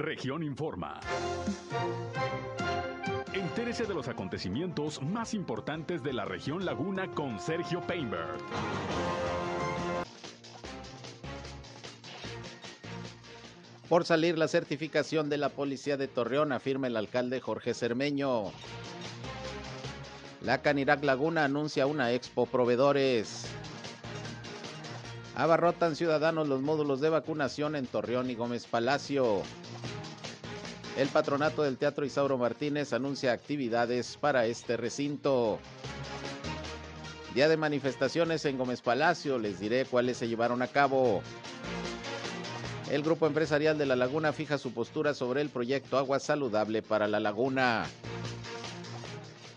Región Informa. Entérese de los acontecimientos más importantes de la región Laguna con Sergio Painberg. Por salir la certificación de la Policía de Torreón, afirma el alcalde Jorge Cermeño. La Canirac Laguna anuncia una expo proveedores. Abarrotan ciudadanos los módulos de vacunación en Torreón y Gómez Palacio. El patronato del Teatro Isauro Martínez anuncia actividades para este recinto. Día de manifestaciones en Gómez Palacio, les diré cuáles se llevaron a cabo. El grupo empresarial de La Laguna fija su postura sobre el proyecto Agua Saludable para la Laguna.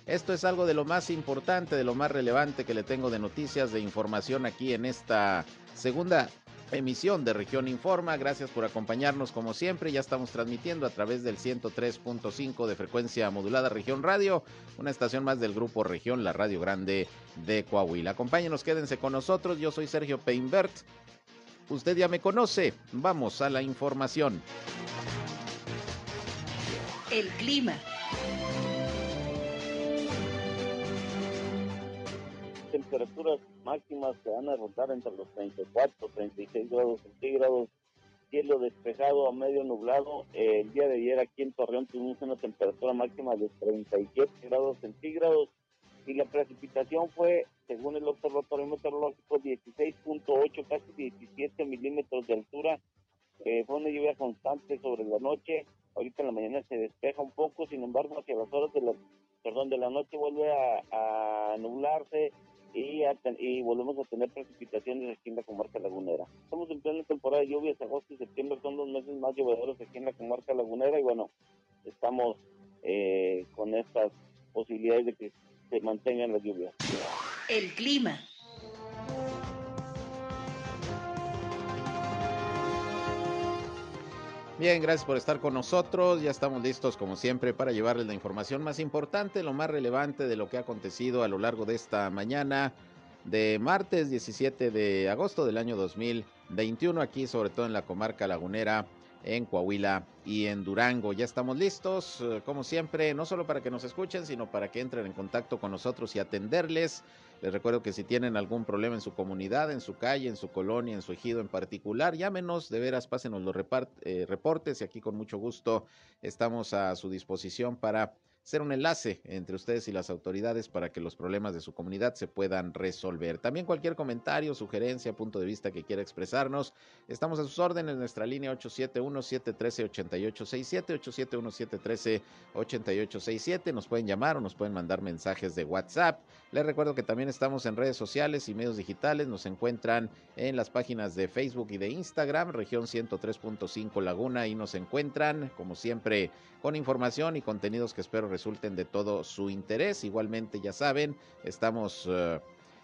Esto es algo de lo más importante, de lo más relevante que le tengo de noticias, de información aquí en esta segunda emisión de Región Informa. Gracias por acompañarnos como siempre. Ya estamos transmitiendo a través del 103.5 de frecuencia modulada Región Radio, una estación más del grupo Región, la Radio Grande de Coahuila. Acompáñenos, quédense con nosotros. Yo soy Sergio Peinbert. Usted ya me conoce. Vamos a la información. El clima. Temperaturas máximas que van a rondar entre los 34 36 grados centígrados. Cielo despejado a medio nublado. el día de ayer aquí en Torreón tuvimos una temperatura máxima de 37 grados centígrados y la precipitación fue, según el Observatorio Meteorológico, 16.8, casi 17 milímetros de altura. Eh, fue una lluvia constante sobre la noche. Ahorita en la mañana se despeja un poco, sin embargo, hacia las horas de la, perdón, de la noche vuelve a, nublarse y, y volvemos a tener precipitaciones aquí en la comarca lagunera. Estamos en plena temporada de lluvias, agosto y septiembre son los meses más llovedores aquí en la comarca lagunera y bueno, estamos eh, con estas posibilidades de que se mantengan las lluvias. El clima. Bien, gracias por estar con nosotros. Ya estamos listos, como siempre, para llevarles la información más importante, lo más relevante de lo que ha acontecido a lo largo de esta mañana de martes 17 de agosto del año 2021, aquí sobre todo en la comarca lagunera en Coahuila y en Durango. Ya estamos listos, eh, como siempre, no solo para que nos escuchen, sino para que entren en contacto con nosotros y atenderles. Les recuerdo que si tienen algún problema en su comunidad, en su calle, en su colonia, en su ejido en particular, llámenos, de veras, pásenos los eh, reportes y aquí con mucho gusto estamos a su disposición para ser un enlace entre ustedes y las autoridades para que los problemas de su comunidad se puedan resolver. También cualquier comentario, sugerencia, punto de vista que quiera expresarnos, estamos a sus órdenes en nuestra línea 871-713-8867, 871-713-8867. Nos pueden llamar o nos pueden mandar mensajes de WhatsApp. Les recuerdo que también estamos en redes sociales y medios digitales. Nos encuentran en las páginas de Facebook y de Instagram, región 103.5 Laguna, y nos encuentran, como siempre, con información y contenidos que espero resulten de todo su interés. Igualmente, ya saben, estamos eh,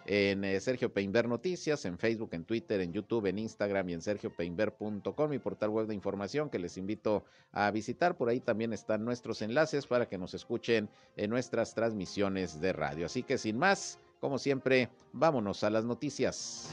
en eh, Sergio Peinber Noticias, en Facebook, en Twitter, en YouTube, en Instagram y en sergiopeinber.com, mi portal web de información que les invito a visitar. Por ahí también están nuestros enlaces para que nos escuchen en nuestras transmisiones de radio. Así que sin más, como siempre, vámonos a las noticias.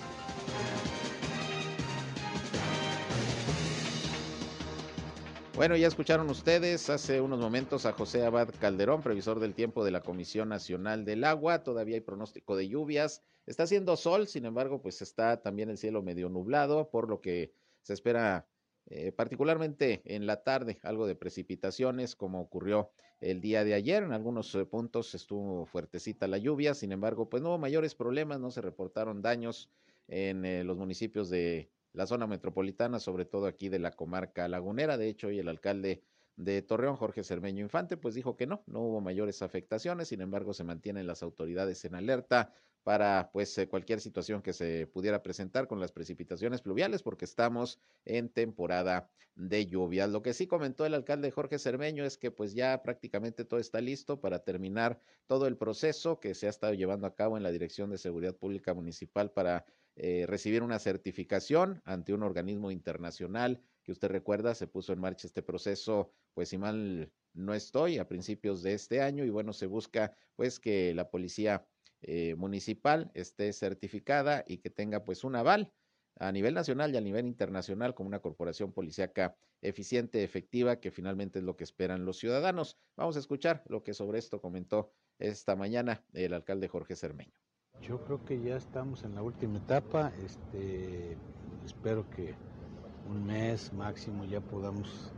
Bueno, ya escucharon ustedes hace unos momentos a José Abad Calderón, previsor del tiempo de la Comisión Nacional del Agua. Todavía hay pronóstico de lluvias. Está haciendo sol, sin embargo, pues está también el cielo medio nublado, por lo que se espera eh, particularmente en la tarde algo de precipitaciones, como ocurrió el día de ayer. En algunos eh, puntos estuvo fuertecita la lluvia, sin embargo, pues no hubo mayores problemas, no se reportaron daños en eh, los municipios de la zona metropolitana, sobre todo aquí de la comarca lagunera. De hecho, hoy el alcalde de Torreón, Jorge Cermeño Infante, pues dijo que no, no hubo mayores afectaciones, sin embargo se mantienen las autoridades en alerta para pues eh, cualquier situación que se pudiera presentar con las precipitaciones pluviales porque estamos en temporada de lluvias. Lo que sí comentó el alcalde Jorge Cermeño es que pues ya prácticamente todo está listo para terminar todo el proceso que se ha estado llevando a cabo en la Dirección de Seguridad Pública Municipal para eh, recibir una certificación ante un organismo internacional que usted recuerda, se puso en marcha este proceso, pues si mal no estoy, a principios de este año y bueno, se busca pues que la policía eh, municipal esté certificada y que tenga pues un aval a nivel nacional y a nivel internacional como una corporación policíaca eficiente, efectiva, que finalmente es lo que esperan los ciudadanos. Vamos a escuchar lo que sobre esto comentó esta mañana el alcalde Jorge Cermeño. Yo creo que ya estamos en la última etapa. Este, espero que un mes máximo ya podamos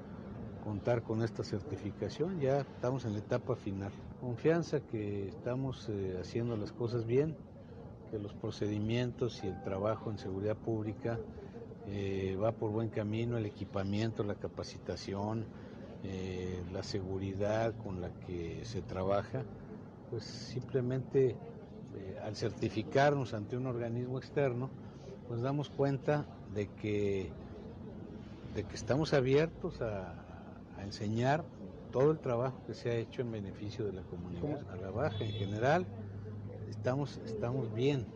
contar con esta certificación. Ya estamos en la etapa final. Confianza que estamos eh, haciendo las cosas bien, que los procedimientos y el trabajo en seguridad pública eh, va por buen camino, el equipamiento, la capacitación, eh, la seguridad con la que se trabaja, pues simplemente eh, al certificarnos ante un organismo externo, pues damos cuenta de que, de que estamos abiertos a, enseñar todo el trabajo que se ha hecho en beneficio de la comunidad. A la baja en general estamos, estamos bien.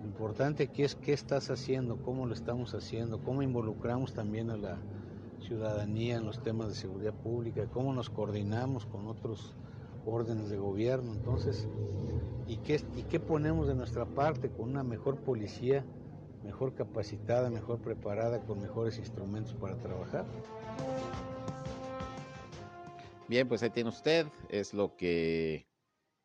Lo importante aquí es qué estás haciendo, cómo lo estamos haciendo, cómo involucramos también a la ciudadanía en los temas de seguridad pública, cómo nos coordinamos con otros órdenes de gobierno. Entonces, ¿y qué, ¿y qué ponemos de nuestra parte con una mejor policía, mejor capacitada, mejor preparada, con mejores instrumentos para trabajar? Bien, pues ahí tiene usted, es lo que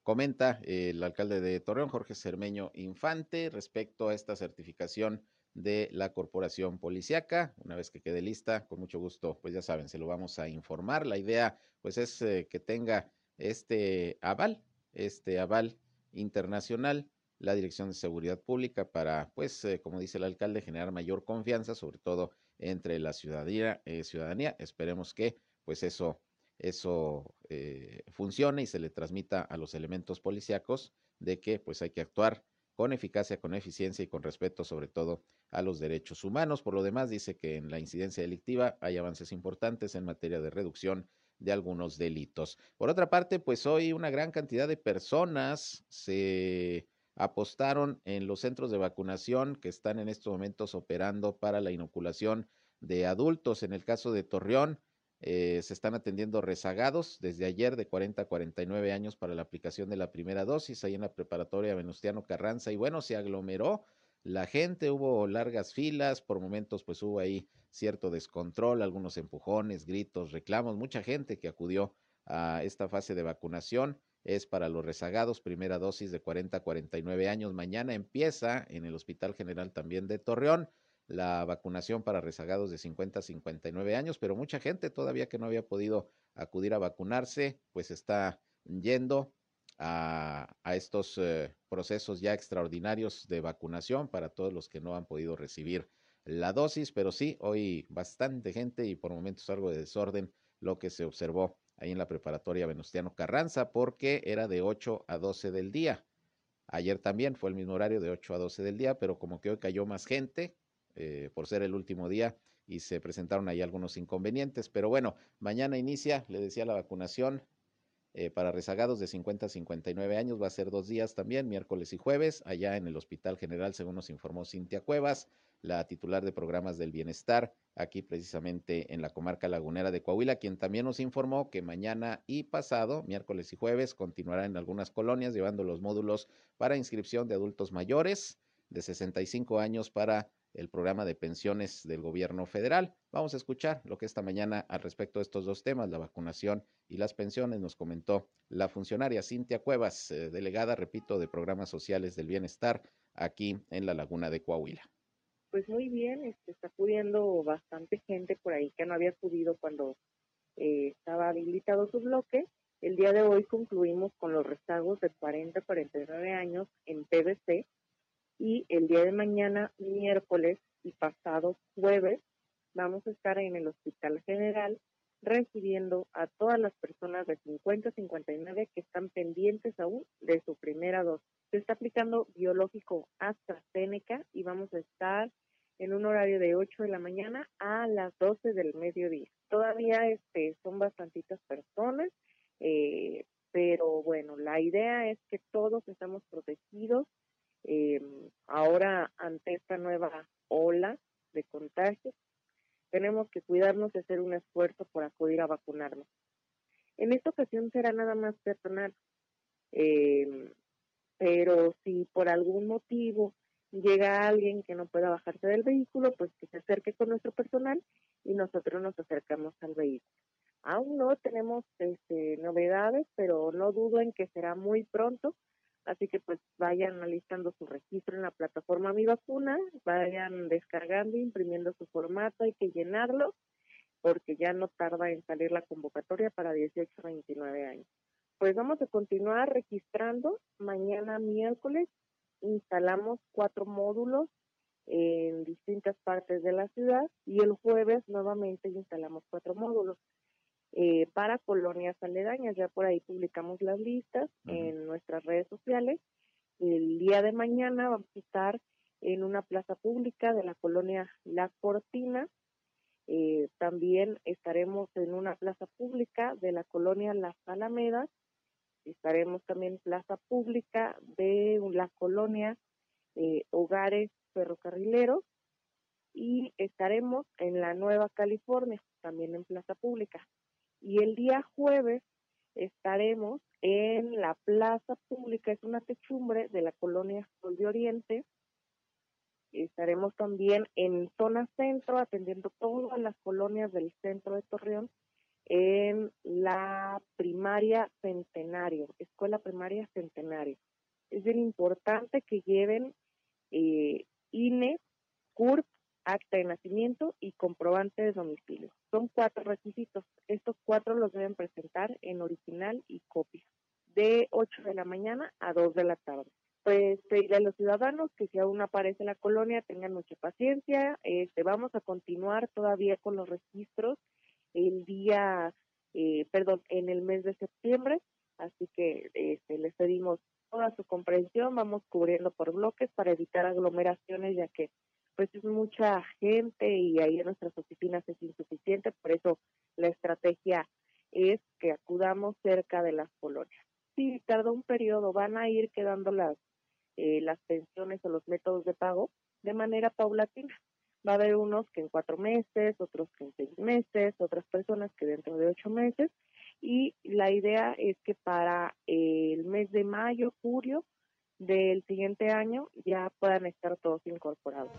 comenta el alcalde de Torreón, Jorge Cermeño Infante, respecto a esta certificación de la corporación policiaca. Una vez que quede lista, con mucho gusto, pues ya saben, se lo vamos a informar. La idea, pues, es eh, que tenga este aval, este aval internacional, la Dirección de Seguridad Pública para, pues, eh, como dice el alcalde, generar mayor confianza, sobre todo entre la. Eh, ciudadanía. Esperemos que, pues, eso, eso eh, funcione y se le transmita a los elementos policíacos de que, pues, hay que actuar con eficacia, con eficiencia y con respeto, sobre todo a los derechos humanos. Por lo demás, dice que en la incidencia delictiva hay avances importantes en materia de reducción de algunos delitos. Por otra parte, pues hoy una gran cantidad de personas se apostaron en los centros de vacunación que están en estos momentos operando para la inoculación de adultos. En el caso de Torreón, eh, se están atendiendo rezagados desde ayer de 40 a 49 años para la aplicación de la primera dosis ahí en la preparatoria Venustiano Carranza. Y bueno, se aglomeró la gente, hubo largas filas, por momentos pues hubo ahí cierto descontrol, algunos empujones, gritos, reclamos, mucha gente que acudió a esta fase de vacunación. Es para los rezagados, primera dosis de 40 a 49 años. Mañana empieza en el Hospital General también de Torreón la vacunación para rezagados de 50 a 59 años, pero mucha gente todavía que no había podido acudir a vacunarse, pues está yendo a, estos eh, procesos ya extraordinarios de vacunación para todos los que no han podido recibir la dosis, pero sí, hoy bastante gente y por momentos algo de desorden lo que se observó ahí en la preparatoria Venustiano Carranza, porque era de 8 a 12 del día. Ayer también fue el mismo horario de 8 a 12 del día, pero como que hoy cayó más gente eh, por ser el último día y se presentaron ahí algunos inconvenientes. Pero bueno, mañana inicia, le decía, la vacunación eh, para rezagados de 50 a 59 años. Va a ser dos días también, miércoles y jueves, allá en el Hospital General, según nos informó Cintia Cuevas, la titular de programas del bienestar, aquí precisamente en la comarca lagunera de Coahuila, quien también nos informó que mañana y pasado, miércoles y jueves, continuará en algunas colonias llevando los módulos para inscripción de adultos mayores de 65 años para el programa de pensiones del gobierno federal. Vamos a escuchar lo que esta mañana al respecto de estos dos temas, la vacunación y las pensiones, nos comentó la funcionaria Cintia Cuevas, eh, delegada, repito, de programas sociales del bienestar aquí en la laguna de Coahuila. Pues muy bien, este, está acudiendo bastante gente por ahí que no había acudido cuando eh, estaba habilitado su bloque. El día de hoy concluimos con los rezagos de 40 a 49 años en PBC y el día de mañana, miércoles y pasado jueves, vamos a estar en el Hospital General recibiendo a todas las personas de 50 a 59 que están pendientes aún de su primera dosis. Se está aplicando biológico AstraZeneca y vamos a estar en un horario de 8 de la mañana a las 12 del mediodía. Todavía este, son bastantitas personas, eh, pero bueno, la idea es que todos estamos protegidos eh, ahora ante esta nueva ola de contagios, tenemos que cuidarnos y hacer un esfuerzo por acudir a vacunarnos. En esta ocasión será nada más personal, eh, pero si por algún motivo llega alguien que no pueda bajarse del vehículo, pues que se acerque con nuestro personal y nosotros nos acercamos al vehículo. Aún no tenemos este, novedades, pero no dudo en que será muy pronto, así que pues vayan alistando su registro en la plataforma Mi Vacuna, vayan descargando, imprimiendo su formato, hay que llenarlo, porque ya no tarda en salir la convocatoria para 18 a 29 años. Pues vamos a continuar registrando. Mañana miércoles instalamos cuatro módulos en distintas partes de la ciudad y el jueves nuevamente instalamos cuatro módulos eh, para colonias aledañas. Ya por ahí publicamos las listas en nuestras redes sociales. El día de mañana vamos a estar en una plaza pública de la colonia La Cortina. Eh, también estaremos en una plaza pública de la colonia Las Alamedas estaremos también en plaza pública de la colonia eh, Hogares Ferrocarrileros y estaremos en la Nueva California, también en plaza pública. Y el día jueves estaremos en la plaza pública, es una techumbre de la colonia Sol de Oriente. Estaremos también en zona centro, atendiendo todas las colonias del centro de Torreón en la primaria Centenario, Escuela Primaria Centenario. Es bien importante que lleven eh, INE, CURP, acta de nacimiento y comprobante de domicilio. Son cuatro requisitos. Estos cuatro los deben presentar en original y copia, de 8 de la mañana a 2 de la tarde. Pues pedirle a los ciudadanos que si aún aparece la colonia tengan mucha paciencia. Este, vamos a continuar todavía con los registros el día, eh, perdón, en el mes de septiembre, así que este, les pedimos toda su comprensión, vamos cubriendo por bloques para evitar aglomeraciones, ya que pues es mucha gente y ahí en nuestras oficinas es insuficiente, por eso la estrategia es que acudamos cerca de las colonias. Si tarda un periodo, van a ir quedando las, eh, las pensiones o los métodos de pago de manera paulatina. Va a haber unos que en cuatro meses, otros que en seis meses, otras personas que dentro de ocho meses. Y la idea es que para el mes de mayo, julio del siguiente año ya puedan estar todos incorporados.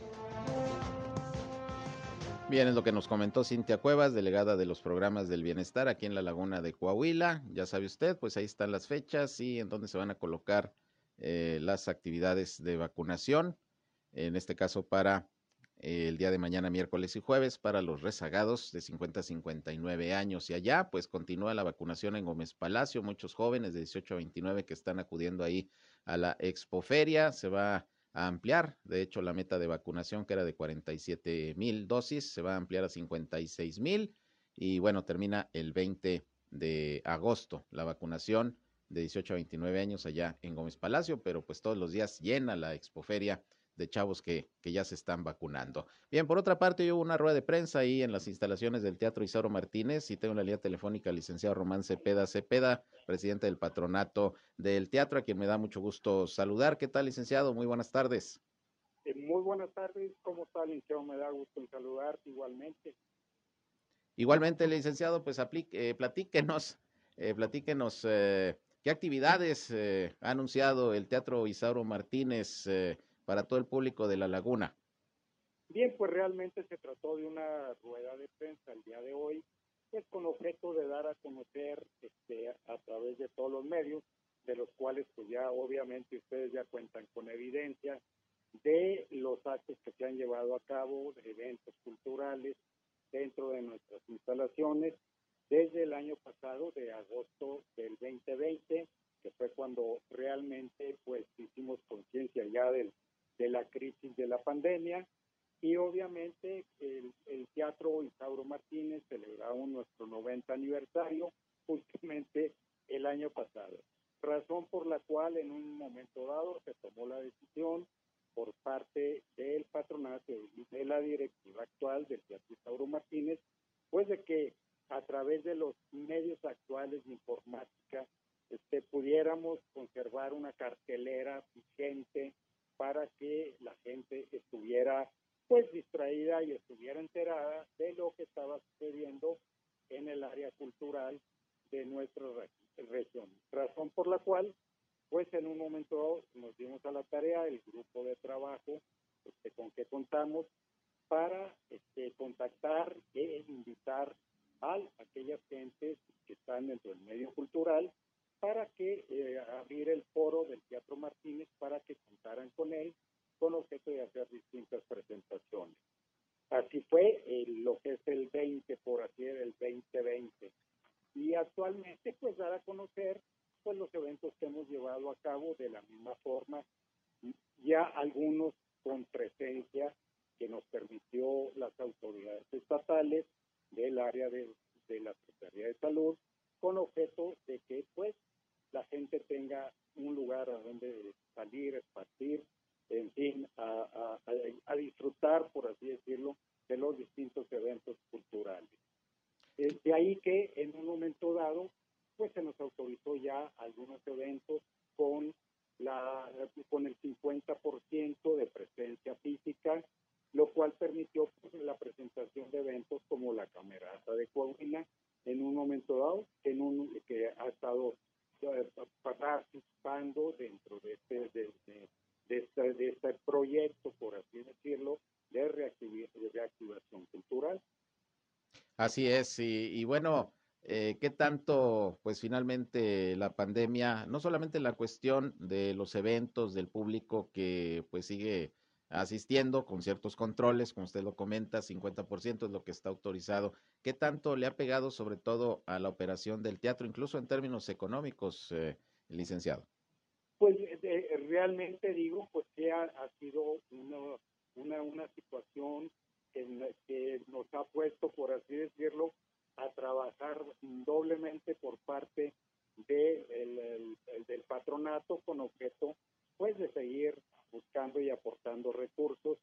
Bien, es lo que nos comentó Cintia Cuevas, delegada de los programas del bienestar aquí en la laguna de Coahuila. Ya sabe usted, pues ahí están las fechas y en dónde se van a colocar eh, las actividades de vacunación, en este caso para el día de mañana, miércoles y jueves para los rezagados de 50 a 59 años y allá, pues continúa la vacunación en Gómez Palacio, muchos jóvenes de 18 a 29 que están acudiendo ahí a la expoferia, se va a ampliar, de hecho la meta de vacunación que era de 47 mil dosis se va a ampliar a 56 mil y bueno, termina el 20 de agosto la vacunación de 18 a 29 años allá en Gómez Palacio, pero pues todos los días llena la expoferia de chavos que, que, ya se están vacunando. Bien, por otra parte, yo hubo una rueda de prensa ahí en las instalaciones del Teatro Isauro Martínez y tengo la línea telefónica al licenciado Román Cepeda Cepeda, presidente del patronato del teatro, a quien me da mucho gusto saludar. ¿Qué tal, licenciado? Muy buenas tardes. Eh, muy buenas tardes, ¿cómo está, licenciado? Me da gusto en saludar igualmente. Igualmente, licenciado, pues aplique, eh, platíquenos, eh, platíquenos eh, qué actividades ha anunciado el Teatro Isauro Martínez para todo el público de La Laguna? Bien, pues realmente se trató de una rueda de prensa el día de hoy, pues con objeto de dar a conocer este, a través de todos los medios, de los cuales pues ya obviamente ustedes ya cuentan con evidencia de los actos que se han llevado a cabo, de eventos culturales dentro de nuestras instalaciones desde el año pasado, de agosto del 2020, que fue cuando realmente pues hicimos conciencia ya del de la crisis de la pandemia. Y obviamente el, el Teatro Isauro Martínez celebramos nuestro 90 aniversario justamente el año pasado, razón por la cual en un momento dado se tomó la decisión por parte del patronato y de la directiva actual del Teatro Isauro Martínez, pues de que a través de los medios actuales de informática este, pudiéramos conservar una cartelera vigente para que la gente estuviera pues distraída y estuviera enterada de lo que estaba sucediendo en el área cultural de nuestra región. Razón por la cual pues en un momento nos dimos a la tarea, el grupo de trabajo este, con que contamos, para este, contactar e invitar a aquellas gentes que están dentro del medio cultural para que eh, abrir el foro del Teatro Martínez para que contaran con él con objeto de hacer distintas presentaciones. Así fue lo que es el 20, por así decirlo, el 2020. Y actualmente, pues, dar a conocer pues, los eventos que hemos llevado a cabo de la misma forma, ya algunos con presencia que nos permitió las autoridades estatales del área de, la Secretaría de Salud, con objeto de que, pues, la gente tenga un lugar a donde salir, esparcir, en fin, a, disfrutar, por así decirlo, de los distintos eventos culturales. De ahí que en un momento dado, pues se nos autorizó ya algunos eventos con, la, con el 50% de presencia física, lo cual permitió pues, la presentación de eventos como la Camerata de Coahuila en un momento dado, en un, que ha estado eh, participando dentro de este, de, este, de este proyecto, por así decirlo, de, reactivación cultural. Así es, y, bueno, eh, ¿qué tanto, pues finalmente la pandemia, no solamente la cuestión de los eventos del público que pues sigue asistiendo con ciertos controles, como usted lo comenta, 50% es lo que está autorizado. ¿Qué tanto le ha pegado sobre todo a la operación del teatro, incluso en términos económicos, eh, licenciado? Pues realmente digo, pues que ha, sido una, una, situación que nos ha puesto, por así decirlo, a trabajar doblemente por parte de el, del patronato con objeto pues de seguir buscando y aportando recursos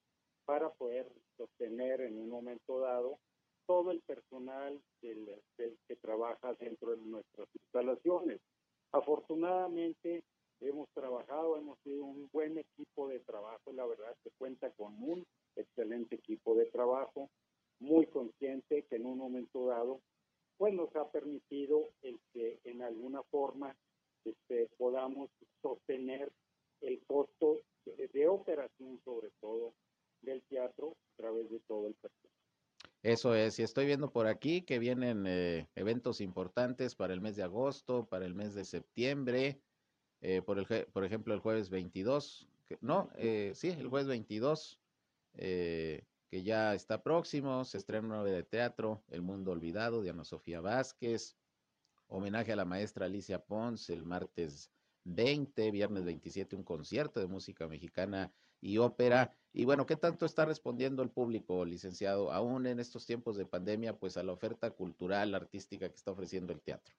para poder sostener en un momento dado todo el personal del, que trabaja dentro de nuestras instalaciones. Afortunadamente hemos trabajado, hemos sido un buen equipo de trabajo, la verdad se cuenta con un excelente equipo de trabajo, muy consciente que en un momento dado pues nos ha permitido el que en alguna forma este, podamos sostener el costo de, operación, sobre todo del teatro, a través de todo el personal. Eso es, y estoy viendo por aquí que vienen eh, eventos importantes para el mes de agosto, para el mes de septiembre, eh, por, el, por ejemplo el jueves 22, no, eh, sí, el jueves 22, que ya está próximo, se estrena una obra de teatro, El Mundo Olvidado, de Ana Sofía Vázquez, homenaje a la maestra Alicia Pons el martes 20, viernes 27, un concierto de música mexicana y ópera. Y bueno, ¿qué tanto está respondiendo el público, licenciado, aún en estos tiempos de pandemia, pues a la oferta cultural, artística que está ofreciendo el teatro?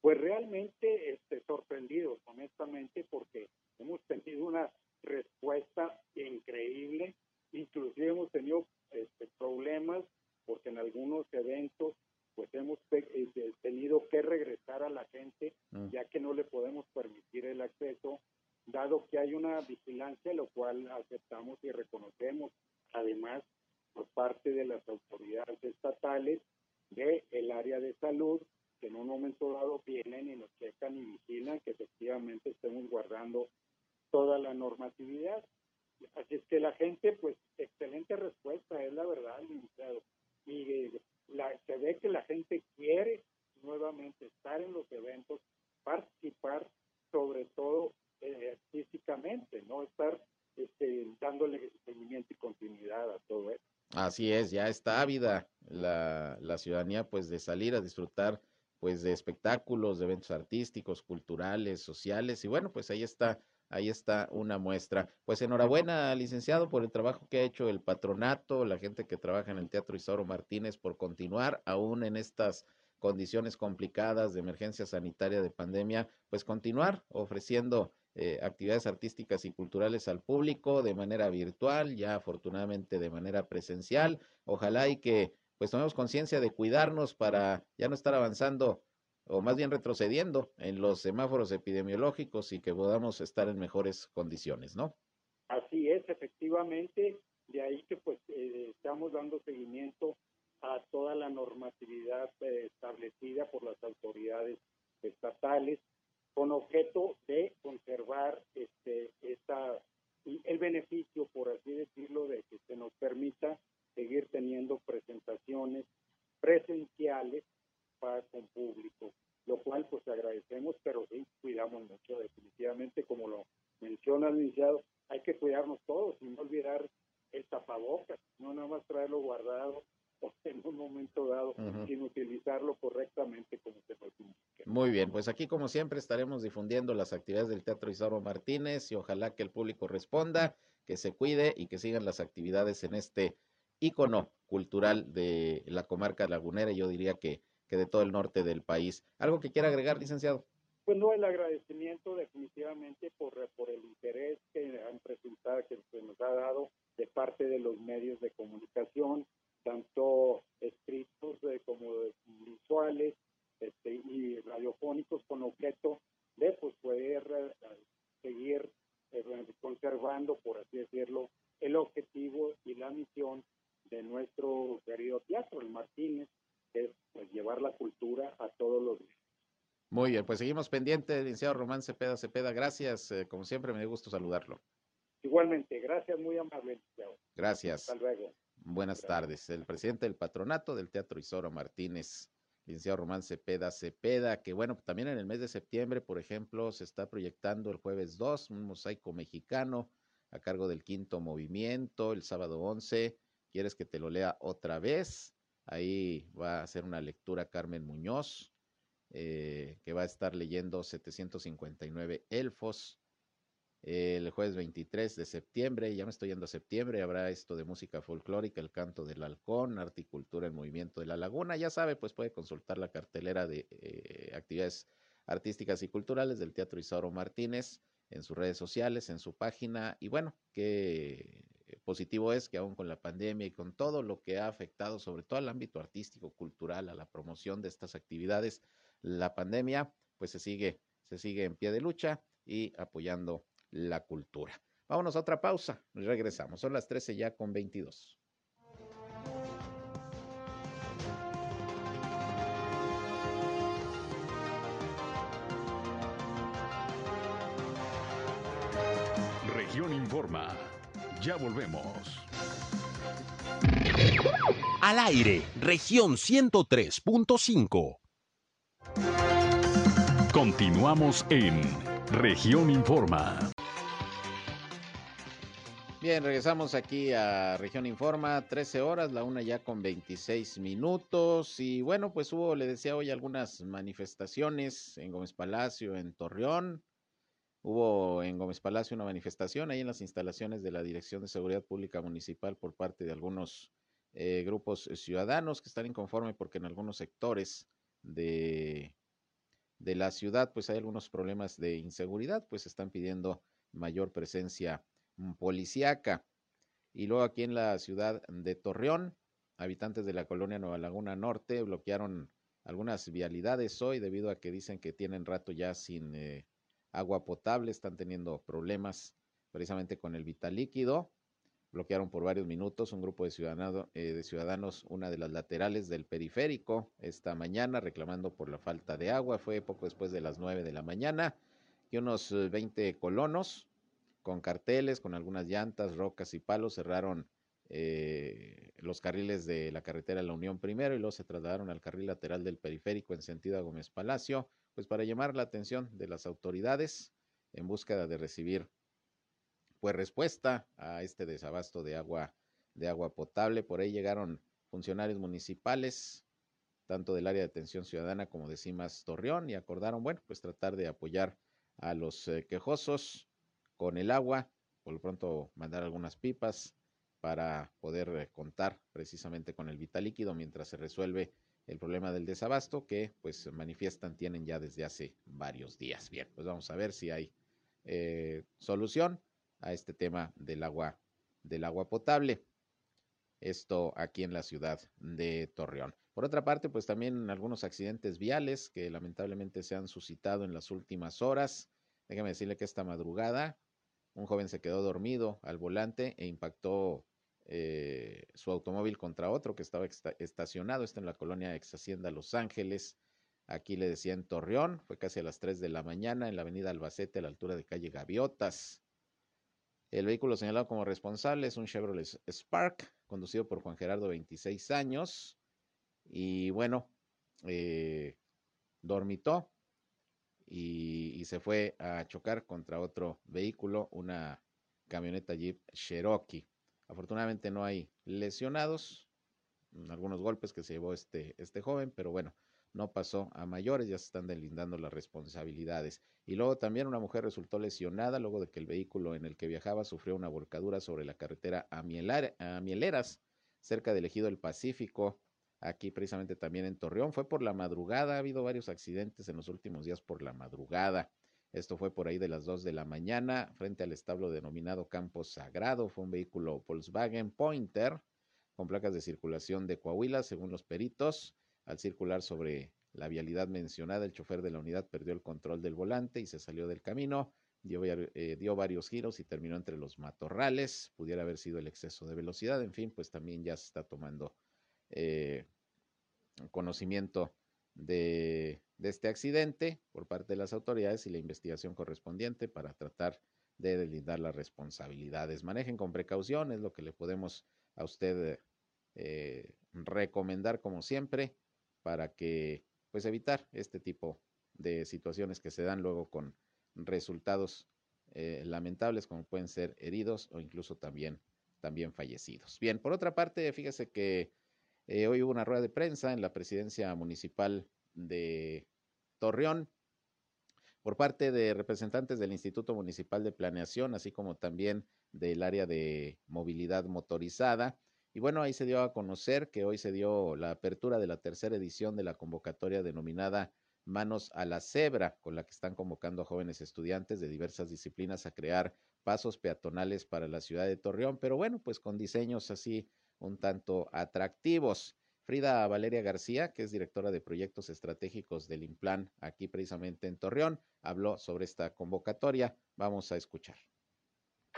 Pues realmente este, sorprendidos, honestamente, porque hemos tenido una respuesta increíble, inclusive hemos tenido este, problemas porque en algunos eventos pues hemos eh, tenido que regresar a la gente, mm. ya que no le podemos permitir el acceso, dado que hay una vigilancia, lo cual aceptamos y reconocemos, además, por parte de las autoridades estatales del el área de salud, que en un momento dado vienen y nos checan y vigilan que efectivamente estemos guardando toda la normatividad. Así es que la gente, pues, excelente respuesta, es la verdad, licenciado. Y eh, se ve que la gente quiere nuevamente estar en los eventos, participar, sobre todo eh, físicamente, no estar este, dándole seguimiento y continuidad a todo eso. Así es, ya está ávida la, la ciudadanía pues de salir a disfrutar pues de espectáculos, de eventos artísticos, culturales, sociales y bueno, pues ahí está Ahí está una muestra. Pues enhorabuena, licenciado, por el trabajo que ha hecho el patronato, la gente que trabaja en el Teatro Isauro Martínez, por continuar aún en estas condiciones complicadas de emergencia sanitaria de pandemia, pues continuar ofreciendo eh, actividades artísticas y culturales al público de manera virtual, ya afortunadamente de manera presencial. Ojalá y que pues tomemos conciencia de cuidarnos para ya no estar avanzando o más bien retrocediendo en los semáforos epidemiológicos y que podamos estar en mejores condiciones, ¿no? Así es, efectivamente, de ahí que pues eh, estamos dando seguimiento a toda la normatividad eh, establecida por las autoridades estatales con objeto de conservar este, esta, el beneficio, por así decirlo, de que se nos permita seguir teniendo presentaciones presenciales con público, lo cual pues agradecemos, pero sí cuidamos mucho definitivamente, como lo menciona el iniciado, hay que cuidarnos todos y no olvidar el tapabocas, no nada más traerlo guardado en un momento dado, sin utilizarlo correctamente como se nos Muy bien, pues aquí como siempre estaremos difundiendo las actividades del Teatro Isauro Martínez y ojalá que el público responda, que se cuide y que sigan las actividades en este ícono cultural de la comarca lagunera. Yo diría que, que de todo el norte del país. ¿Algo que quiera agregar, licenciado? Pues no, el agradecimiento definitivamente por, por el interés que han presentado, que se nos ha dado de parte de los medios de comunicación, tanto escritos eh, como visuales este, y radiofónicos con objeto de pues, poder eh, seguir eh, conservando, por así decirlo, el objetivo y la misión de nuestro querido teatro, el Martínez, que es pues, llevar la cultura a todos los Muy bien, pues seguimos pendientes, licenciado Román Cepeda Cepeda, gracias, como siempre me da gusto saludarlo. Igualmente, gracias, muy amable. Gracias. Hasta luego. Buenas tardes. El presidente del patronato del Teatro Isoro Martínez, licenciado Román Cepeda Cepeda, que bueno, también en el mes de septiembre, por ejemplo, se está proyectando el jueves 2, un mosaico mexicano a cargo del quinto movimiento, el sábado 11. ¿Quieres que te lo lea otra vez? Ahí va a hacer una lectura Carmen Muñoz, eh, que va a estar leyendo 759 elfos el jueves 23 de septiembre, ya me estoy yendo a septiembre, habrá esto de música folclórica, el canto del halcón, arte y cultura, el movimiento de la laguna. Ya sabe, pues puede consultar la cartelera de eh, actividades artísticas y culturales del Teatro Isauro Martínez en sus redes sociales, en su página. Y bueno, qué positivo es que aún con la pandemia y con todo lo que ha afectado, sobre todo al ámbito artístico, cultural, a la promoción de estas actividades, la pandemia, pues se sigue, se sigue en pie de lucha y apoyando la cultura. Vámonos a otra pausa, regresamos. Son las 13 ya con 22. Región Informa. Ya volvemos. Al aire, región 103.5. Continuamos en región Informa. Bien, regresamos aquí a Región Informa, 13 horas, la una ya con 26 minutos. Y bueno, pues hubo, le decía hoy, algunas manifestaciones en Gómez Palacio, en Torreón. Hubo en Gómez Palacio una manifestación ahí en las instalaciones de la Dirección de Seguridad Pública Municipal por parte de algunos eh, grupos ciudadanos que están inconformes porque en algunos sectores de, de la ciudad pues hay algunos problemas de inseguridad, pues están pidiendo mayor presencia Mm, policíaca. Y luego aquí en la ciudad de Torreón, habitantes de la colonia Nueva Laguna Norte bloquearon algunas vialidades hoy debido a que dicen que tienen rato ya sin eh, agua potable, están teniendo problemas precisamente con el vital líquido. Bloquearon por varios minutos un grupo de ciudadanos, eh, de ciudadanos una de las laterales del periférico esta mañana reclamando por la falta de agua. Fue poco después de las nueve de la mañana y unos 20 eh, colonos con carteles, con algunas llantas, rocas y palos, cerraron eh, los carriles de la carretera La Unión primero y luego se trasladaron al carril lateral del periférico en sentido a Gómez Palacio, pues para llamar la atención de las autoridades en búsqueda de recibir pues respuesta a este desabasto de agua de agua potable. Por ahí llegaron funcionarios municipales, tanto del área de atención ciudadana como de CIMAS Torreón, y acordaron, bueno, pues tratar de apoyar a los eh, quejosos con el agua, por lo pronto mandar algunas pipas para poder eh, contar precisamente con el vital líquido mientras se resuelve el problema del desabasto que pues manifiestan tienen ya desde hace varios días. Bien, pues vamos a ver si hay eh, solución a este tema del agua del agua potable. Esto aquí en la ciudad de Torreón. Por otra parte, pues también algunos accidentes viales que lamentablemente se han suscitado en las últimas horas. Déjame decirle que esta madrugada un joven se quedó dormido al volante e impactó eh, su automóvil contra otro que estaba estacionado. Está en la colonia ex Hacienda Los Ángeles. aquí le decía en Torreón, fue casi a las 3 de la mañana en la avenida Albacete a la altura de calle Gaviotas. El vehículo señalado como responsable es un Chevrolet Spark, conducido por Juan Gerardo, 26 años. Y bueno, eh, dormitó y, y, se fue a chocar contra otro vehículo, una camioneta Jeep Cherokee. Afortunadamente no hay lesionados, algunos golpes que se llevó este, este joven, pero bueno, no pasó a mayores, ya se están delindando las responsabilidades. Y luego también una mujer resultó lesionada luego de que el vehículo en el que viajaba sufrió una volcadura sobre la carretera a, Mieleras, cerca del Ejido del Pacífico, aquí precisamente también en Torreón. Fue por la madrugada, ha habido varios accidentes en los últimos días por la madrugada. Esto fue por ahí de las 2 de la mañana, frente al establo denominado Campo Sagrado. Fue un vehículo Volkswagen Pointer con placas de circulación de Coahuila, según los peritos. Al circular sobre la vialidad mencionada, el chofer de la unidad perdió el control del volante y se salió del camino. Dio, eh, dio, varios giros y terminó entre los matorrales. Pudiera haber sido el exceso de velocidad. En fin, pues también ya se está tomando eh, conocimiento de, este accidente por parte de las autoridades y la investigación correspondiente para tratar de delindar las responsabilidades. Manejen con precaución, es lo que le podemos a usted eh, recomendar como siempre para que pues evitar este tipo de situaciones que se dan luego con resultados eh, lamentables como pueden ser heridos o incluso también, también fallecidos. Bien, por otra parte, fíjese que eh, hoy hubo una rueda de prensa en la presidencia municipal de Torreón por parte de representantes del Instituto Municipal de Planeación, así como también del área de movilidad motorizada. Y bueno, ahí se dio a conocer que hoy se dio la apertura de la tercera edición de la convocatoria denominada Manos a la Cebra, con la que están convocando a jóvenes estudiantes de diversas disciplinas a crear pasos peatonales para la ciudad de Torreón, pero bueno, pues con diseños así un tanto atractivos. Frida Valeria García, que es directora de proyectos estratégicos del Implan aquí precisamente en Torreón, habló sobre esta convocatoria. Vamos a escuchar.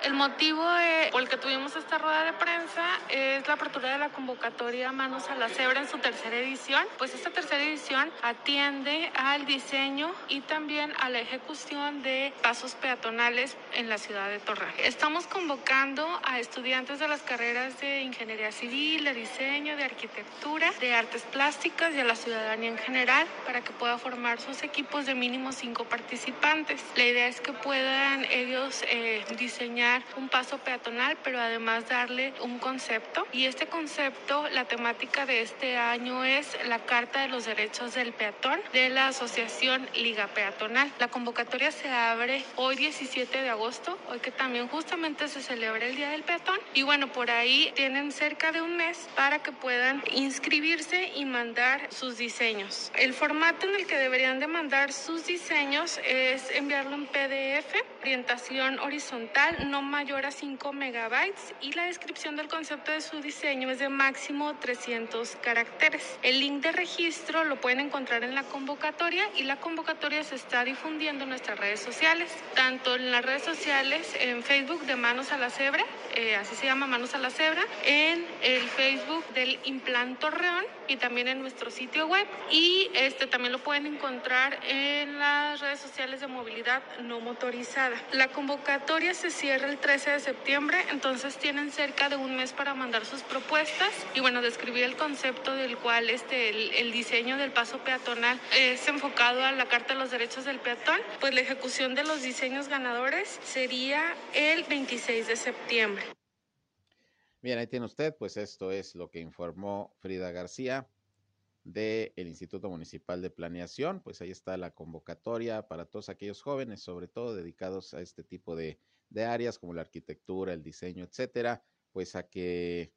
El motivo eh, por el que tuvimos esta rueda de prensa es la apertura de la convocatoria Manos a la Cebra en su tercera edición. Pues esta tercera edición atiende al diseño y también a la ejecución de pasos peatonales en la ciudad de Torreón. Estamos convocando a estudiantes de las carreras de ingeniería civil, de diseño, de arquitectura, de artes plásticas y a la ciudadanía en general para que pueda formar sus equipos de mínimo cinco participantes. La idea es que puedan ellos eh, diseñar un paso peatonal, pero además darle un concepto. Y este concepto, la temática de este año es la Carta de los Derechos del Peatón de la Asociación Liga Peatonal. La convocatoria se abre hoy 17 de agosto, hoy que también justamente se celebra el Día del Peatón. Y bueno, por ahí tienen cerca de un mes para que puedan inscribirse y mandar sus diseños. El formato en el que deberían de mandar sus diseños es enviarlo en PDF, orientación horizontal, no mayor a 5 megabytes y la descripción del concepto de su diseño es de máximo 300 caracteres. El link de registro lo pueden encontrar en la convocatoria y la convocatoria se está difundiendo en nuestras redes sociales, tanto en las redes sociales, en Facebook de Manos a la Cebra, eh, así se llama Manos a la Cebra, en el Facebook del Implant Torreón y también en nuestro sitio web y este también lo pueden encontrar en las redes sociales de movilidad no motorizada. La convocatoria se cierra el 13 de septiembre, entonces tienen cerca de un mes para mandar sus propuestas y bueno, describir el concepto del cual este, el, el diseño del paso peatonal es enfocado a la Carta de los Derechos del Peatón, pues la ejecución de los diseños ganadores sería el 26 de septiembre. Bien, ahí tiene usted, pues esto es lo que informó Frida García del Instituto Municipal de Planeación, pues ahí está la convocatoria para todos aquellos jóvenes, sobre todo dedicados a este tipo de de áreas como la arquitectura, el diseño, etcétera, pues a que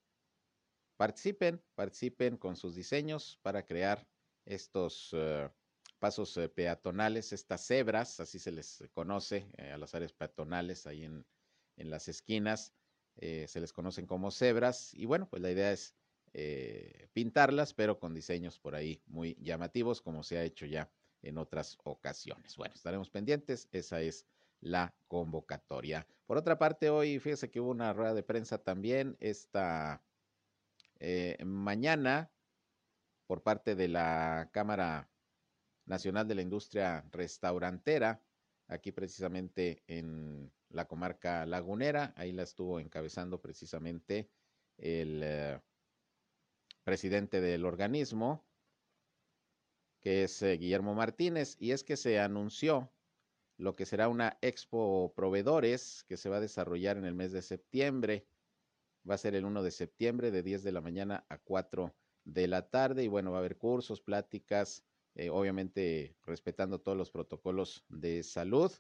participen, participen con sus diseños para crear estos uh, pasos uh, peatonales, estas cebras, así se les conoce eh, a las áreas peatonales ahí en, en las esquinas, eh, se les conocen como cebras y bueno, pues la idea es eh, pintarlas, pero con diseños por ahí muy llamativos, como se ha hecho ya en otras ocasiones. Bueno, estaremos pendientes, esa es la convocatoria. Por otra parte, hoy fíjese que hubo una rueda de prensa también esta eh, mañana por parte de la Cámara Nacional de la Industria Restaurantera, aquí precisamente en la comarca lagunera. Ahí la estuvo encabezando precisamente el eh, presidente del organismo, que es eh, Guillermo Martínez, y es que se anunció lo que será una expo proveedores que se va a desarrollar en el mes de septiembre. Va a ser el 1 de septiembre de 10 de la mañana a 4 de la tarde y bueno, va a haber cursos, pláticas, eh, obviamente respetando todos los protocolos de salud.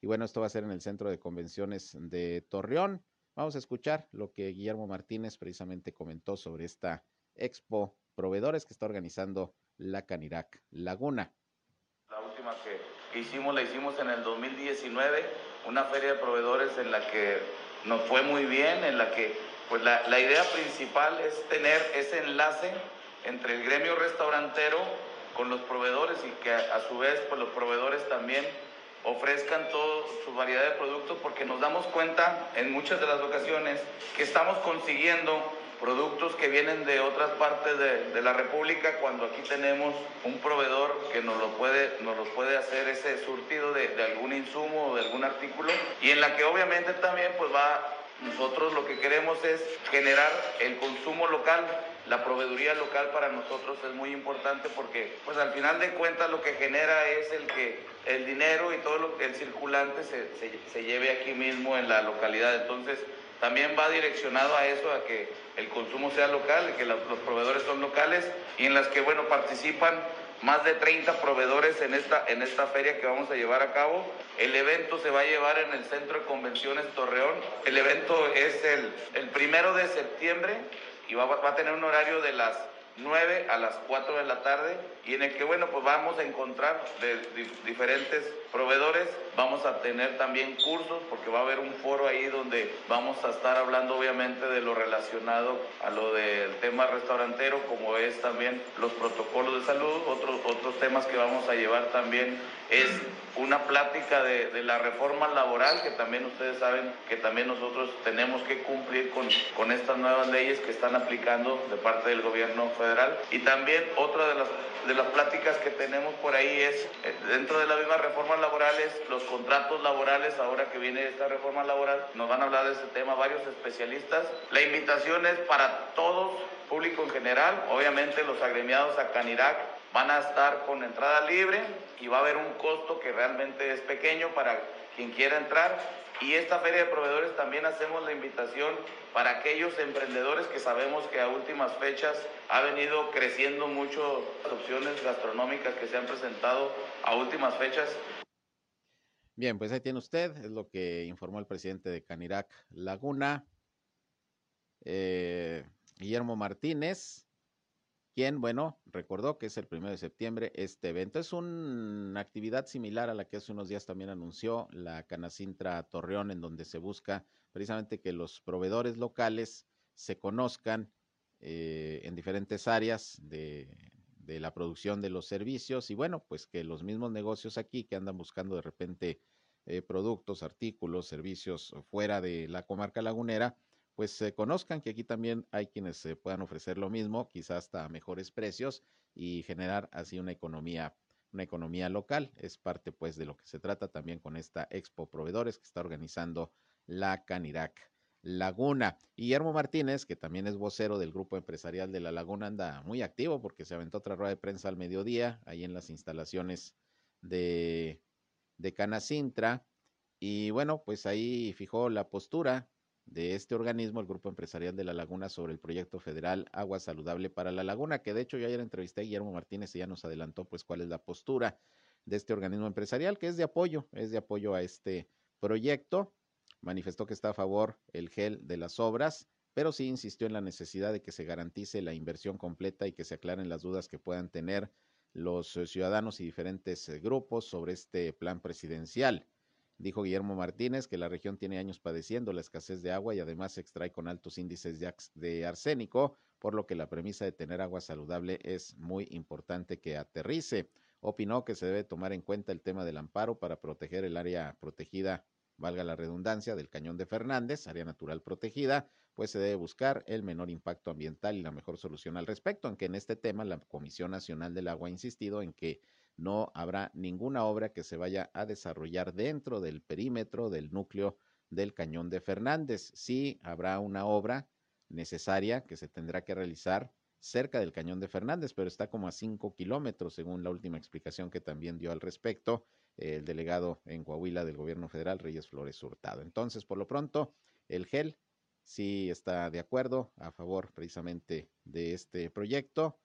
Y bueno, esto va a ser en el Centro de Convenciones de Torreón. Vamos a escuchar lo que Guillermo Martínez precisamente comentó sobre esta expo proveedores que está organizando la Canirac Laguna. La última que hicimos la hicimos en el 2019, una feria de proveedores en la que nos fue muy bien, en la que pues la, la idea principal es tener ese enlace entre el gremio restaurantero con los proveedores y que a, su vez pues los proveedores también ofrezcan toda su variedad de productos porque nos damos cuenta en muchas de las ocasiones que estamos consiguiendo productos que vienen de otras partes de, de, la República cuando aquí tenemos un proveedor que nos lo puede, nos lo puede hacer ese surtido de, de algún insumo o de algún artículo y en la que obviamente también pues va nosotros lo que queremos es generar el consumo local la proveeduría local para nosotros es muy importante porque pues al final de cuentas lo que genera es el que el dinero y todo lo que el circulante se, se, se lleve aquí mismo en la localidad. Entonces también va direccionado a eso, a que el consumo sea local, que los, proveedores son locales y en las que bueno participan más de 30 proveedores en esta, en esta feria que vamos a llevar a cabo. El evento se va a llevar en el Centro de Convenciones Torreón. El evento es el, primero de septiembre y va a tener un horario de las 9 a las 4 de la tarde y en el que bueno pues vamos a encontrar de, diferentes proveedores. Vamos a tener también cursos porque va a haber un foro ahí donde vamos a estar hablando obviamente de lo relacionado a lo del tema restaurantero como es también los protocolos de salud. Otros otros temas que vamos a llevar también es una plática de, de, la reforma laboral, que también ustedes saben que también nosotros tenemos que cumplir con, con estas nuevas leyes que están aplicando de parte del gobierno federal. Y también otra de las, de las pláticas que tenemos por ahí es, eh, dentro de las mismas reformas laborales, los contratos laborales, ahora que viene esta reforma laboral, nos van a hablar de este tema varios especialistas. La invitación es para todos, público en general, obviamente los agremiados a Canirac, van a estar con entrada libre y va a haber un costo que realmente es pequeño para quien quiera entrar. Y esta feria de proveedores también hacemos la invitación para aquellos emprendedores que sabemos que a últimas fechas ha venido creciendo mucho las opciones gastronómicas que se han presentado a últimas fechas. Bien, pues ahí tiene usted, es lo que informó el presidente de Canirac Laguna, eh, Guillermo Martínez, quien, bueno, recordó que es el primero de septiembre este evento. Es una actividad similar a la que hace unos días también anunció la Canacintra Torreón, en donde se busca precisamente que los proveedores locales se conozcan eh, en diferentes áreas de, la producción de los servicios y bueno, pues que los mismos negocios aquí que andan buscando de repente eh, productos, artículos, servicios fuera de la comarca lagunera, pues se conozcan que aquí también hay quienes se puedan ofrecer lo mismo, quizás hasta mejores precios y generar así una economía una economía local. Es parte pues de lo que se trata también con esta Expo Proveedores que está organizando la Canirac Laguna. Guillermo Martínez, que también es vocero del grupo empresarial de la Laguna, anda muy activo porque se aventó otra rueda de prensa al mediodía, ahí en las instalaciones de, de Canacintra. Y bueno, pues ahí fijó la postura de este organismo, el Grupo Empresarial de la Laguna, sobre el proyecto federal Agua Saludable para la Laguna, que de hecho yo ayer entrevisté a Guillermo Martínez y ya nos adelantó pues cuál es la postura de este organismo empresarial, que es de apoyo, es de apoyo a este proyecto. Manifestó que está a favor el GEL de las obras, pero sí insistió en la necesidad de que se garantice la inversión completa y que se aclaren las dudas que puedan tener los ciudadanos y diferentes grupos sobre este plan presidencial. Dijo Guillermo Martínez que la región tiene años padeciendo la escasez de agua y además se extrae con altos índices de, arsénico, por lo que la premisa de tener agua saludable es muy importante que aterrice. Opinó que se debe tomar en cuenta el tema del amparo para proteger el área protegida, valga la redundancia, del Cañón de Fernández, área natural protegida, pues se debe buscar el menor impacto ambiental y la mejor solución al respecto, aunque en este tema la Comisión Nacional del Agua ha insistido en que no habrá ninguna obra que se vaya a desarrollar dentro del perímetro del núcleo del Cañón de Fernández. Sí habrá una obra necesaria que se tendrá que realizar cerca del Cañón de Fernández, pero está como a cinco kilómetros, según la última explicación que también dio al respecto el delegado en Coahuila del gobierno federal, Reyes Flores Hurtado. Entonces, por lo pronto, el GEL sí está de acuerdo a favor precisamente de este proyecto,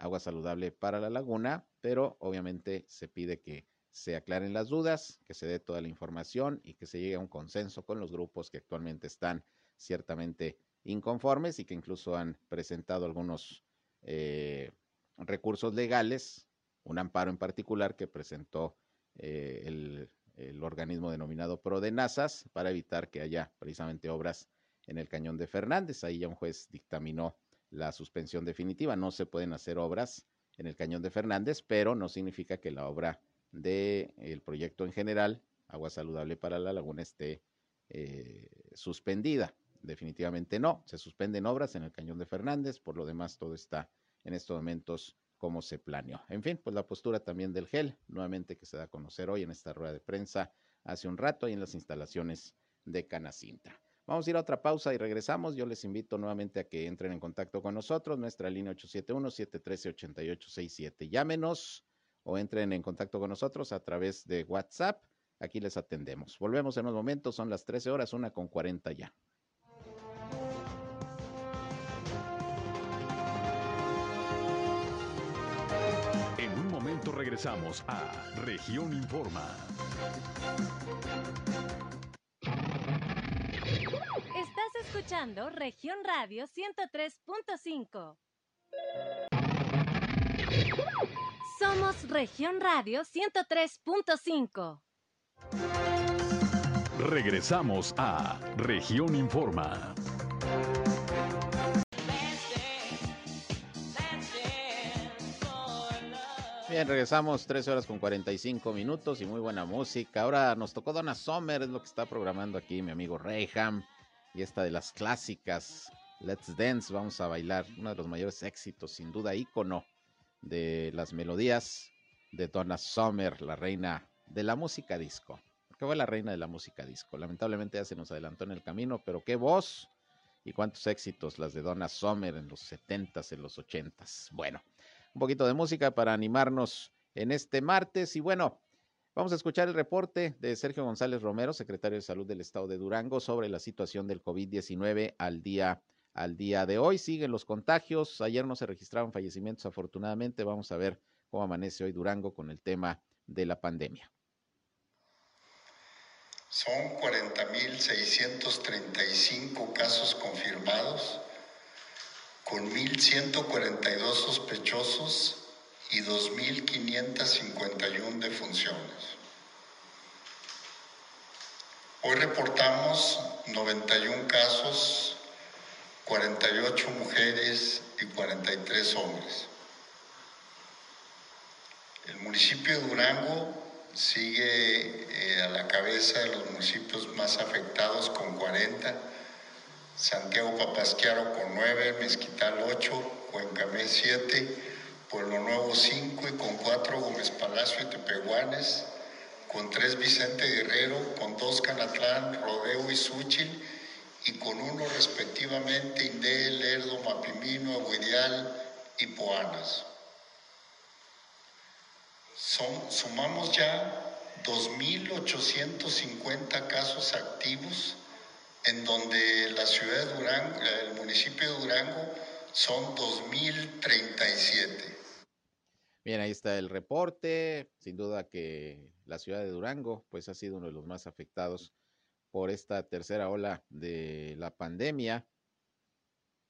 agua saludable para la laguna, pero obviamente se pide que se aclaren las dudas, que se dé toda la información y que se llegue a un consenso con los grupos que actualmente están ciertamente inconformes y que incluso han presentado algunos eh, recursos legales, un amparo en particular que presentó eh, el, el, organismo denominado Prodenazas para evitar que haya precisamente obras en el cañón de Fernández. Ahí ya un juez dictaminó la suspensión definitiva. No se pueden hacer obras en el cañón de Fernández, pero no significa que la obra del el proyecto en general, Agua Saludable para la Laguna, esté eh, suspendida. Definitivamente no. Se suspenden obras en el cañón de Fernández. Por lo demás, todo está en estos momentos como se planeó. En fin, pues la postura también del GEL, nuevamente que se da a conocer hoy en esta rueda de prensa hace un rato y en las instalaciones de Canacinta. Vamos a ir a otra pausa y regresamos. Yo les invito nuevamente a que entren en contacto con nosotros. Nuestra línea 871-713-8867. Llámenos o entren en contacto con nosotros a través de WhatsApp. Aquí les atendemos. Volvemos en unos momentos. Son las 13 horas, una con 40 ya. En un momento regresamos a Región Informa. Escuchando Región Radio 103.5. Somos Región Radio 103.5. Regresamos a Región Informa. Bien, regresamos 13 horas con 45 minutos y muy buena música. Ahora nos tocó Donna Sommer, es lo que está programando aquí mi amigo Reyham y esta de las clásicas, Let's Dance, vamos a bailar, uno de los mayores éxitos, sin duda ícono de las melodías de Donna Summer, la reina de la música disco. ¿Qué fue la reina de la música disco? Lamentablemente ya se nos adelantó en el camino, pero qué voz y cuántos éxitos las de Donna Summer en los 70s, en los 80s. Bueno, un poquito de música para animarnos en este martes y bueno, Vamos a escuchar el reporte de Sergio González Romero, secretario de Salud del Estado de Durango, sobre la situación del COVID-19 al día, al día de hoy. Siguen los contagios. Ayer no se registraron fallecimientos, afortunadamente. Vamos a ver cómo amanece hoy Durango con el tema de la pandemia. Son 40.635 casos confirmados, con 1.142 sospechosos y 2.551 defunciones. Hoy reportamos 91 casos, 48 mujeres y 43 hombres. El municipio de Durango sigue eh, a la cabeza de los municipios más afectados con 40, Santiago Papasquiaro con 9, Mezquital 8, Cuencamé 7, Pueblo Nuevo 5 y con 4 Gómez Palacio y Tepehuanes, con 3 Vicente Guerrero, con 2 Canatlán, Rodeo y Súchil y con 1 respectivamente Inde, Lerdo, Mapimino, Aguidial y Poanas. Son, sumamos ya 2.850 casos activos en donde la ciudad de Durango, el municipio de Durango, son 2.037. Bien, ahí está el reporte. Sin duda que la ciudad de Durango, pues ha sido uno de los más afectados por esta tercera ola de la pandemia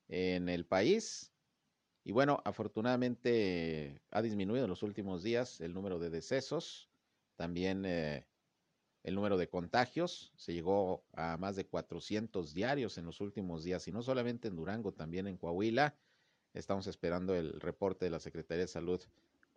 en el país. Y bueno, afortunadamente ha disminuido en los últimos días el número de decesos, también eh, el número de contagios. Se llegó a más de 400 diarios en los últimos días, y no solamente en Durango, también en Coahuila. Estamos esperando el reporte de la Secretaría de Salud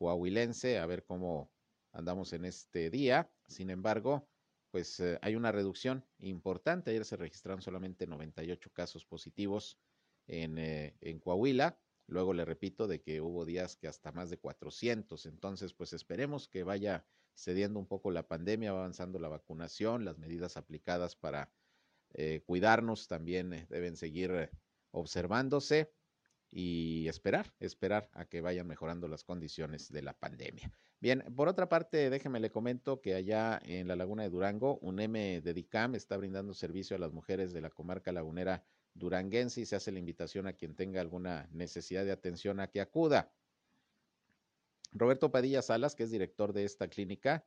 coahuilense, a ver cómo andamos en este día. Sin embargo, pues eh, hay una reducción importante. Ayer se registraron solamente 98 casos positivos en, eh, en Coahuila, Luego le repito de que hubo días que hasta más de 400. Entonces, pues esperemos que vaya cediendo un poco la pandemia, avanzando la vacunación, las medidas aplicadas para eh, cuidarnos también deben seguir observándose y esperar, esperar a que vayan mejorando las condiciones de la pandemia. Bien, por otra parte, déjeme le comento que allá en la Laguna de Durango, un M de DICAM está brindando servicio a las mujeres de la comarca lagunera duranguense y se hace la invitación a quien tenga alguna necesidad de atención a que acuda. Roberto Padilla Salas, que es director de esta clínica,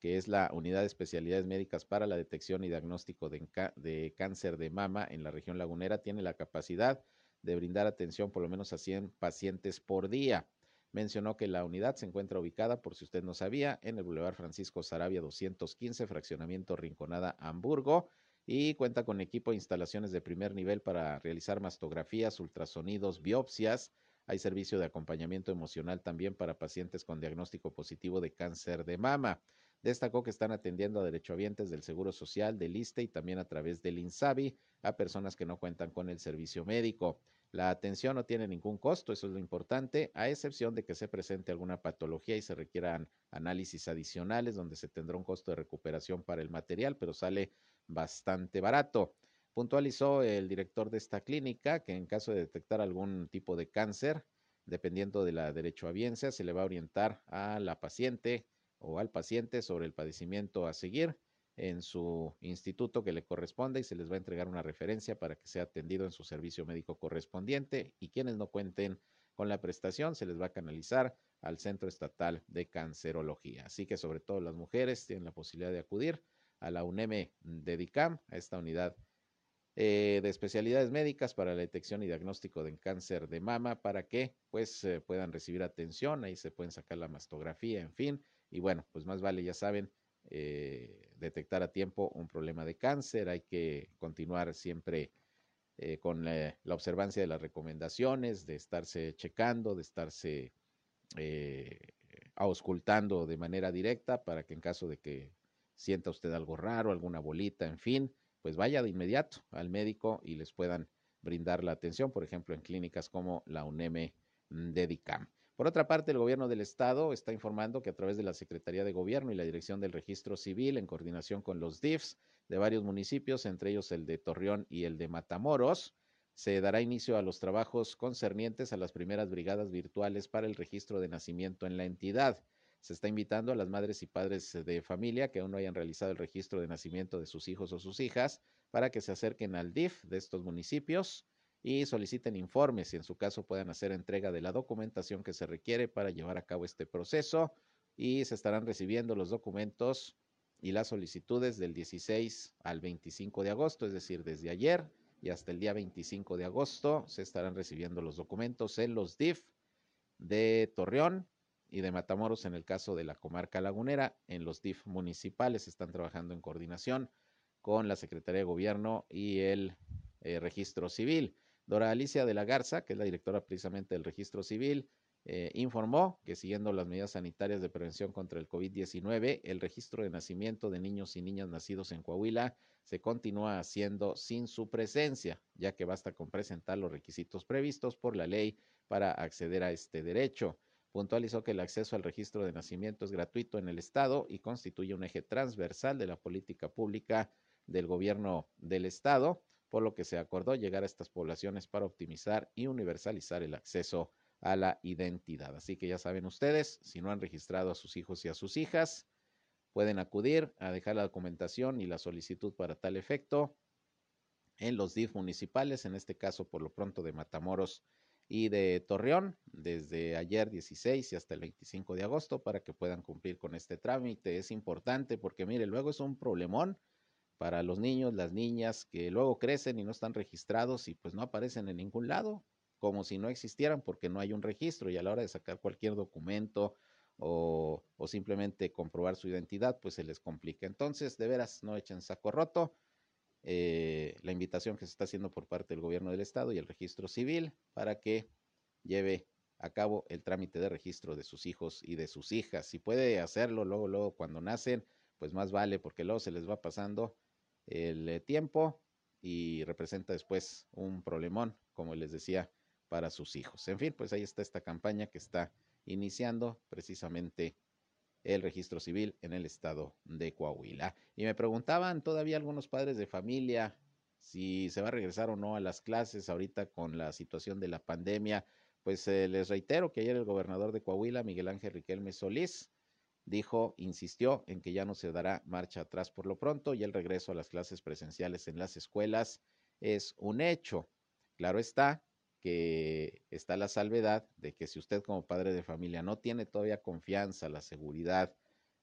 que es la Unidad de Especialidades Médicas para la Detección y Diagnóstico de, Cáncer de Mama en la región lagunera, tiene la capacidad de brindar atención por lo menos a 100 pacientes por día. Mencionó que la unidad se encuentra ubicada, por si usted no sabía, en el Boulevard Francisco Sarabia 215, fraccionamiento Rinconada, Hamburgo, y cuenta con equipo e instalaciones de primer nivel para realizar mastografías, ultrasonidos, biopsias. Hay servicio de acompañamiento emocional también para pacientes con diagnóstico positivo de cáncer de mama. Destacó que están atendiendo a derechohabientes del Seguro Social, del ISTE y también a través del INSABI a personas que no cuentan con el servicio médico. La atención no tiene ningún costo, eso es lo importante, a excepción de que se presente alguna patología y se requieran análisis adicionales donde se tendrá un costo de recuperación para el material, pero sale bastante barato. Puntualizó el director de esta clínica que en caso de detectar algún tipo de cáncer, dependiendo de la derechohabiencia, se le va a orientar a la paciente o al paciente sobre el padecimiento a seguir en su instituto que le corresponde y se les va a entregar una referencia para que sea atendido en su servicio médico correspondiente y quienes no cuenten con la prestación se les va a canalizar al Centro Estatal de Cancerología. Así que sobre todo las mujeres tienen la posibilidad de acudir a la UNEM de DICAM, a esta unidad eh, de especialidades médicas para la detección y diagnóstico de cáncer de mama para que pues puedan recibir atención, ahí se pueden sacar la mastografía, en fin, y bueno, pues más vale, ya saben, eh, detectar a tiempo un problema de cáncer, hay que continuar siempre eh, con la, observancia de las recomendaciones, de estarse checando, de estarse eh, auscultando de manera directa para que en caso de que sienta usted algo raro, alguna bolita, en fin, pues vaya de inmediato al médico y les puedan brindar la atención, por ejemplo, en clínicas como la UNEM Dedicam. Por otra parte, el gobierno del estado está informando que a través de la Secretaría de Gobierno y la Dirección del Registro Civil, en coordinación con los DIFs de varios municipios, entre ellos el de Torreón y el de Matamoros, se dará inicio a los trabajos concernientes a las primeras brigadas virtuales para el registro de nacimiento en la entidad. Se está invitando a las madres y padres de familia que aún no hayan realizado el registro de nacimiento de sus hijos o sus hijas para que se acerquen al DIF de estos municipios y soliciten informes y en su caso puedan hacer entrega de la documentación que se requiere para llevar a cabo este proceso. Y se estarán recibiendo los documentos y las solicitudes del 16 al 25 de agosto, es decir, desde ayer y hasta el día 25 de agosto se estarán recibiendo los documentos en los DIF de Torreón y de Matamoros en el caso de la comarca lagunera. En los DIF municipales están trabajando en coordinación con la Secretaría de Gobierno y el eh, Registro Civil. Dora Alicia de la Garza, que es la directora precisamente del registro civil, eh, informó que siguiendo las medidas sanitarias de prevención contra el COVID-19, el registro de nacimiento de niños y niñas nacidos en Coahuila se continúa haciendo sin su presencia, ya que basta con presentar los requisitos previstos por la ley para acceder a este derecho. Puntualizó que el acceso al registro de nacimiento es gratuito en el Estado y constituye un eje transversal de la política pública del gobierno del Estado por lo que se acordó llegar a estas poblaciones para optimizar y universalizar el acceso a la identidad. Así que ya saben ustedes, si no han registrado a sus hijos y a sus hijas, pueden acudir a dejar la documentación y la solicitud para tal efecto en los DIF municipales, en este caso por lo pronto de Matamoros y de Torreón, desde ayer 16 y hasta el 25 de agosto, para que puedan cumplir con este trámite. Es importante porque, mire, luego es un problemón para los niños, las niñas que luego crecen y no están registrados y pues no aparecen en ningún lado, como si no existieran porque no hay un registro y a la hora de sacar cualquier documento o, simplemente comprobar su identidad, pues se les complica. Entonces, de veras, no echen saco roto. Eh, la invitación que se está haciendo por parte del gobierno del estado y el registro civil para que lleve a cabo el trámite de registro de sus hijos y de sus hijas. Si puede hacerlo luego, luego cuando nacen, pues más vale porque luego se les va pasando el eh, tiempo y representa después un problemón, como les decía, para sus hijos. En fin, pues ahí está esta campaña que está iniciando precisamente el registro civil en el estado de Coahuila. Y me preguntaban todavía algunos padres de familia si se va a regresar o no a las clases ahorita con la situación de la pandemia. Pues eh, les reitero que ayer el gobernador de Coahuila, Miguel Ángel Riquelme Solís, dijo, insistió en que ya no se dará marcha atrás por lo pronto y el regreso a las clases presenciales en las escuelas es un hecho. Claro está que está la salvedad de que si usted como padre de familia no tiene todavía confianza, la seguridad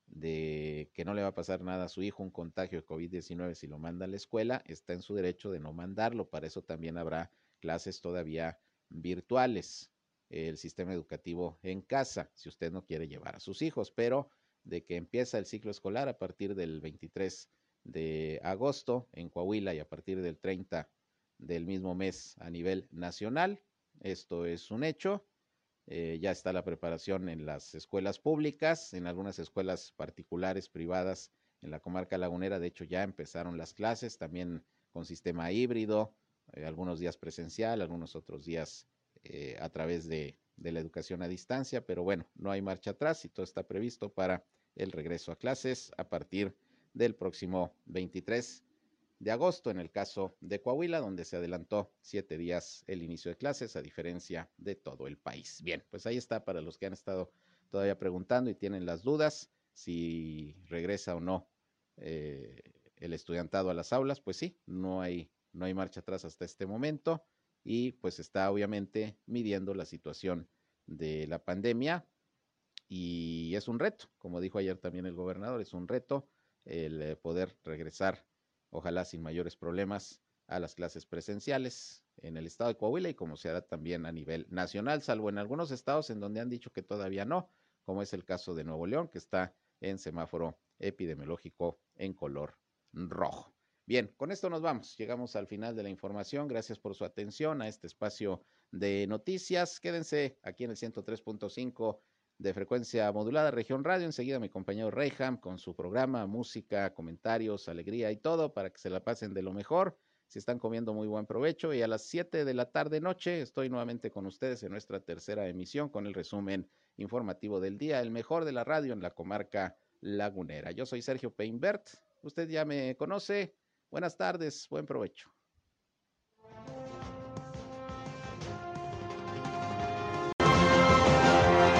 de que no le va a pasar nada a su hijo, un contagio de COVID-19 si lo manda a la escuela, está en su derecho de no mandarlo. Para eso también habrá clases todavía virtuales, el sistema educativo en casa, si usted no quiere llevar a sus hijos, pero de que empieza el ciclo escolar a partir del 23 de agosto en Coahuila y a partir del 30 del mismo mes a nivel nacional. Esto es un hecho. Eh, ya está la preparación en las escuelas públicas, en algunas escuelas particulares, privadas, en la comarca lagunera. De hecho, ya empezaron las clases, también con sistema híbrido, eh, algunos días presencial, algunos otros días eh, a través de, de la educación a distancia. Pero bueno, no hay marcha atrás y todo está previsto para el regreso a clases a partir del próximo 23 de agosto en el caso de Coahuila, donde se adelantó siete días el inicio de clases, a diferencia de todo el país. Bien, pues ahí está para los que han estado todavía preguntando y tienen las dudas si regresa o no eh, el estudiantado a las aulas, pues sí, no hay, no hay marcha atrás hasta este momento y pues está obviamente midiendo la situación de la pandemia y es un reto, como dijo ayer también el gobernador, es un reto el eh, poder regresar ojalá sin mayores problemas, a las clases presenciales en el estado de Coahuila y como se hará también a nivel nacional, salvo en algunos estados en donde han dicho que todavía no, como es el caso de Nuevo León, que está en semáforo epidemiológico en color rojo. Bien, con esto nos vamos. Llegamos al final de la información. Gracias por su atención a este espacio de noticias. Quédense aquí en el 103.5 de frecuencia modulada Región Radio. Enseguida mi compañero Reyham con su programa, música, comentarios, alegría y todo para que se la pasen de lo mejor. Si están comiendo muy buen provecho y a las 7 de la tarde noche estoy nuevamente con ustedes en nuestra tercera emisión con el resumen informativo del día, el mejor de la radio en la comarca lagunera. Yo soy Sergio Peinbert, usted ya me conoce. Buenas tardes, buen provecho.